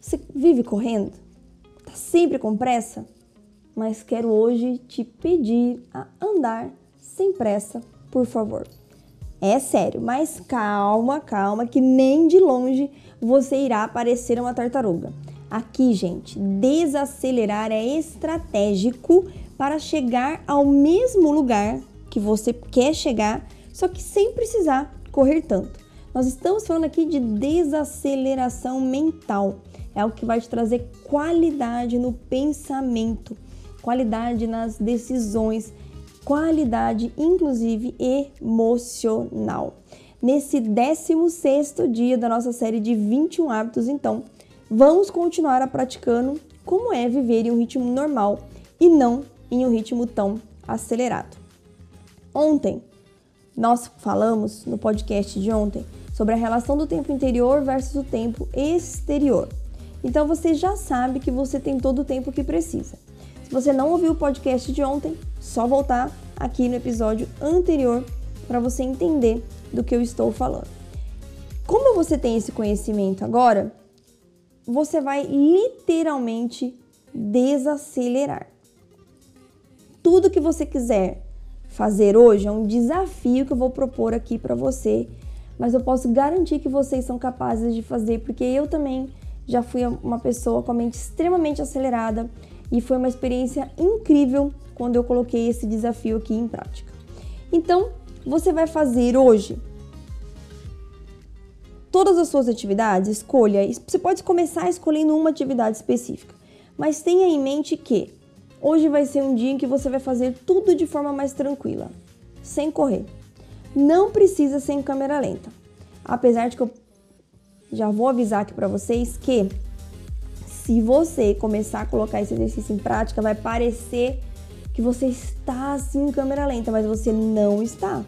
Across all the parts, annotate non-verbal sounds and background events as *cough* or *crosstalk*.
Você vive correndo? Tá sempre com pressa? Mas quero hoje te pedir a andar sem pressa, por favor. É sério, mas calma, calma, que nem de longe você irá parecer uma tartaruga. Aqui, gente, desacelerar é estratégico para chegar ao mesmo lugar que você quer chegar, só que sem precisar correr tanto. Nós estamos falando aqui de desaceleração mental. É o que vai te trazer qualidade no pensamento, qualidade nas decisões, qualidade inclusive emocional. Nesse 16º dia da nossa série de 21 hábitos, então, vamos continuar a praticando como é viver em um ritmo normal e não em um ritmo tão acelerado. Ontem, nós falamos no podcast de ontem sobre a relação do tempo interior versus o tempo exterior. Então você já sabe que você tem todo o tempo que precisa. Se você não ouviu o podcast de ontem, só voltar aqui no episódio anterior para você entender do que eu estou falando. Como você tem esse conhecimento agora, você vai literalmente desacelerar. Tudo que você quiser fazer hoje é um desafio que eu vou propor aqui para você, mas eu posso garantir que vocês são capazes de fazer, porque eu também já fui uma pessoa com a mente extremamente acelerada e foi uma experiência incrível quando eu coloquei esse desafio aqui em prática. Então, você vai fazer hoje todas as suas atividades, escolha. Você pode começar escolhendo uma atividade específica, mas tenha em mente que hoje vai ser um dia em que você vai fazer tudo de forma mais tranquila, sem correr. Não precisa ser em câmera lenta. Apesar de que eu já vou avisar aqui para vocês que se você começar a colocar esse exercício em prática, vai parecer que você está assim em câmera lenta, mas você não está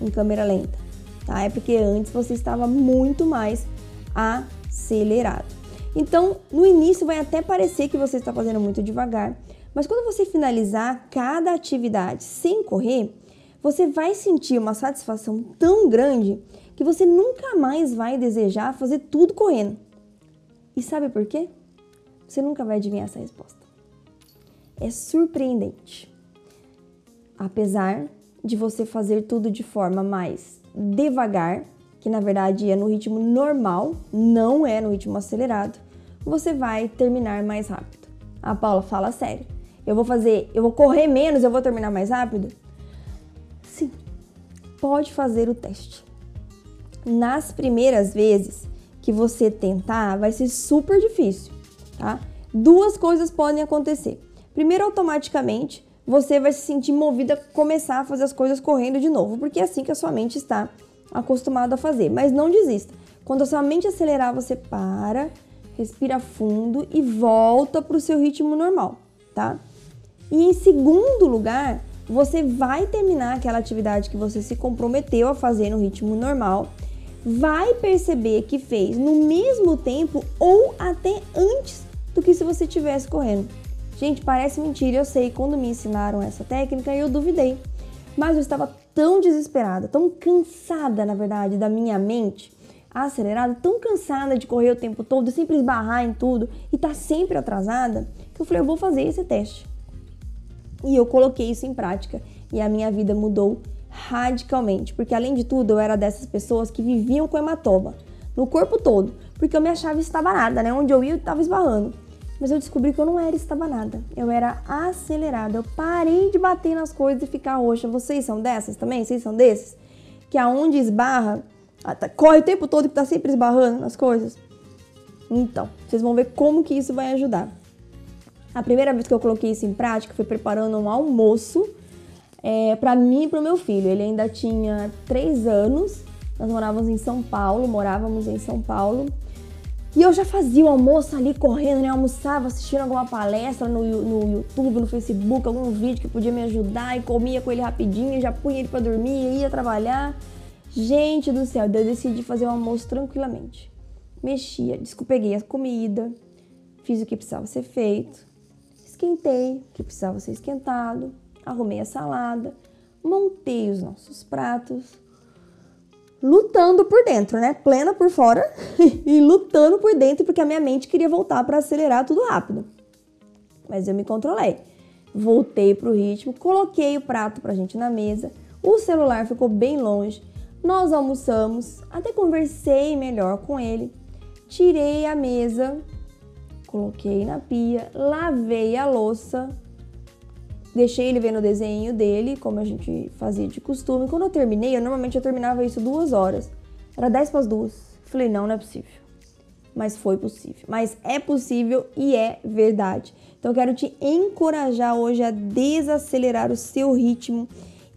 em câmera lenta, tá? É porque antes você estava muito mais acelerado. Então, no início vai até parecer que você está fazendo muito devagar, mas quando você finalizar cada atividade sem correr, você vai sentir uma satisfação tão grande que você nunca mais vai desejar fazer tudo correndo. E sabe por quê? Você nunca vai adivinhar essa resposta. É surpreendente. Apesar de você fazer tudo de forma mais devagar, que na verdade é no ritmo normal, não é no ritmo acelerado, você vai terminar mais rápido. A Paula fala sério. Eu vou fazer, eu vou correr menos, eu vou terminar mais rápido? Pode fazer o teste nas primeiras vezes que você tentar, vai ser super difícil, tá? Duas coisas podem acontecer. Primeiro, automaticamente, você vai se sentir movida a começar a fazer as coisas correndo de novo, porque é assim que a sua mente está acostumada a fazer. Mas não desista. Quando a sua mente acelerar, você para, respira fundo e volta para o seu ritmo normal, tá? E em segundo lugar, você vai terminar aquela atividade que você se comprometeu a fazer no ritmo normal vai perceber que fez no mesmo tempo ou até antes do que se você estivesse correndo. Gente, parece mentira, eu sei, quando me ensinaram essa técnica eu duvidei. Mas eu estava tão desesperada, tão cansada, na verdade, da minha mente acelerada, tão cansada de correr o tempo todo, sempre esbarrar em tudo e estar tá sempre atrasada, que eu falei, eu vou fazer esse teste. E eu coloquei isso em prática e a minha vida mudou radicalmente, porque além de tudo eu era dessas pessoas que viviam com hematoma no corpo todo, porque eu me achava estabanada, né? Onde eu ia eu estava esbarrando. Mas eu descobri que eu não era estabanada, eu era acelerada. Eu parei de bater nas coisas e ficar roxa. Vocês são dessas também? Vocês são desses? Que aonde esbarra, tá, corre o tempo todo que tá sempre esbarrando nas coisas? Então, vocês vão ver como que isso vai ajudar. A primeira vez que eu coloquei isso em prática foi preparando um almoço é, para mim e para o meu filho. Ele ainda tinha três anos, nós morávamos em São Paulo, morávamos em São Paulo. E eu já fazia o almoço ali correndo, né? Almoçava assistindo alguma palestra no, no YouTube, no Facebook, algum vídeo que podia me ajudar e comia com ele rapidinho, já punha ele para dormir, ia trabalhar. Gente do céu, eu decidi fazer o almoço tranquilamente. Mexia, peguei a comida, fiz o que precisava ser feito, esquentei que precisava ser esquentado, arrumei a salada, montei os nossos pratos, lutando por dentro, né? Plena por fora *laughs* e lutando por dentro porque a minha mente queria voltar para acelerar tudo rápido. Mas eu me controlei. Voltei pro ritmo, coloquei o prato pra gente na mesa, o celular ficou bem longe. Nós almoçamos, até conversei melhor com ele. Tirei a mesa, coloquei na pia, lavei a louça, Deixei ele vendo o desenho dele, como a gente fazia de costume. Quando eu terminei, eu normalmente eu terminava isso duas horas. Era dez para as duas. Falei, não, não é possível. Mas foi possível. Mas é possível e é verdade. Então eu quero te encorajar hoje a desacelerar o seu ritmo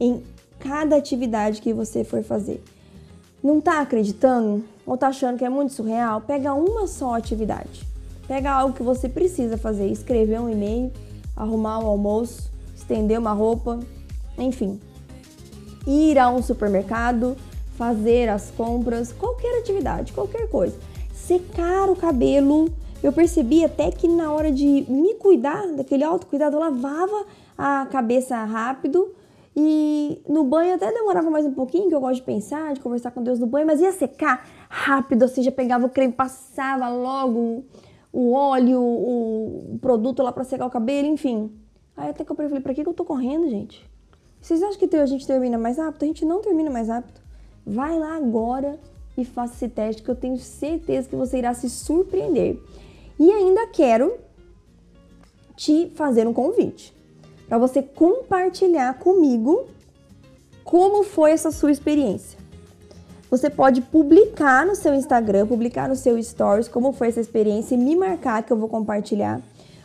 em cada atividade que você for fazer. Não tá acreditando ou tá achando que é muito surreal? Pega uma só atividade. Pega algo que você precisa fazer, escrever um e-mail, arrumar o almoço, estender uma roupa, enfim. Ir a um supermercado, fazer as compras, qualquer atividade, qualquer coisa. Secar o cabelo. Eu percebi até que na hora de me cuidar, daquele autocuidado, eu lavava a cabeça rápido e no banho até demorava mais um pouquinho, que eu gosto de pensar, de conversar com Deus no banho, mas ia secar rápido, assim, já pegava o creme, passava logo o óleo, o produto lá para secar o cabelo, enfim. Aí até que eu falei, pra que eu tô correndo, gente? Vocês acham que a gente termina mais rápido? A gente não termina mais rápido. Vai lá agora e faça esse teste que eu tenho certeza que você irá se surpreender. E ainda quero te fazer um convite para você compartilhar comigo como foi essa sua experiência. Você pode publicar no seu Instagram, publicar no seu Stories como foi essa experiência e me marcar que eu vou compartilhar.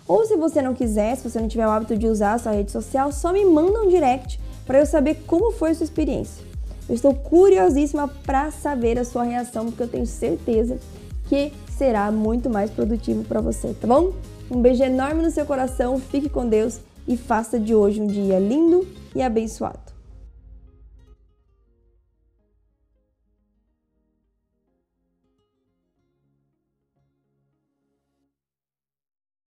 Ou se você não quiser, se você não tiver o hábito de usar a sua rede social, só me manda um direct para eu saber como foi a sua experiência. Eu estou curiosíssima para saber a sua reação, porque eu tenho certeza que será muito mais produtivo para você, tá bom? Um beijo enorme no seu coração, fique com Deus e faça de hoje um dia lindo e abençoado.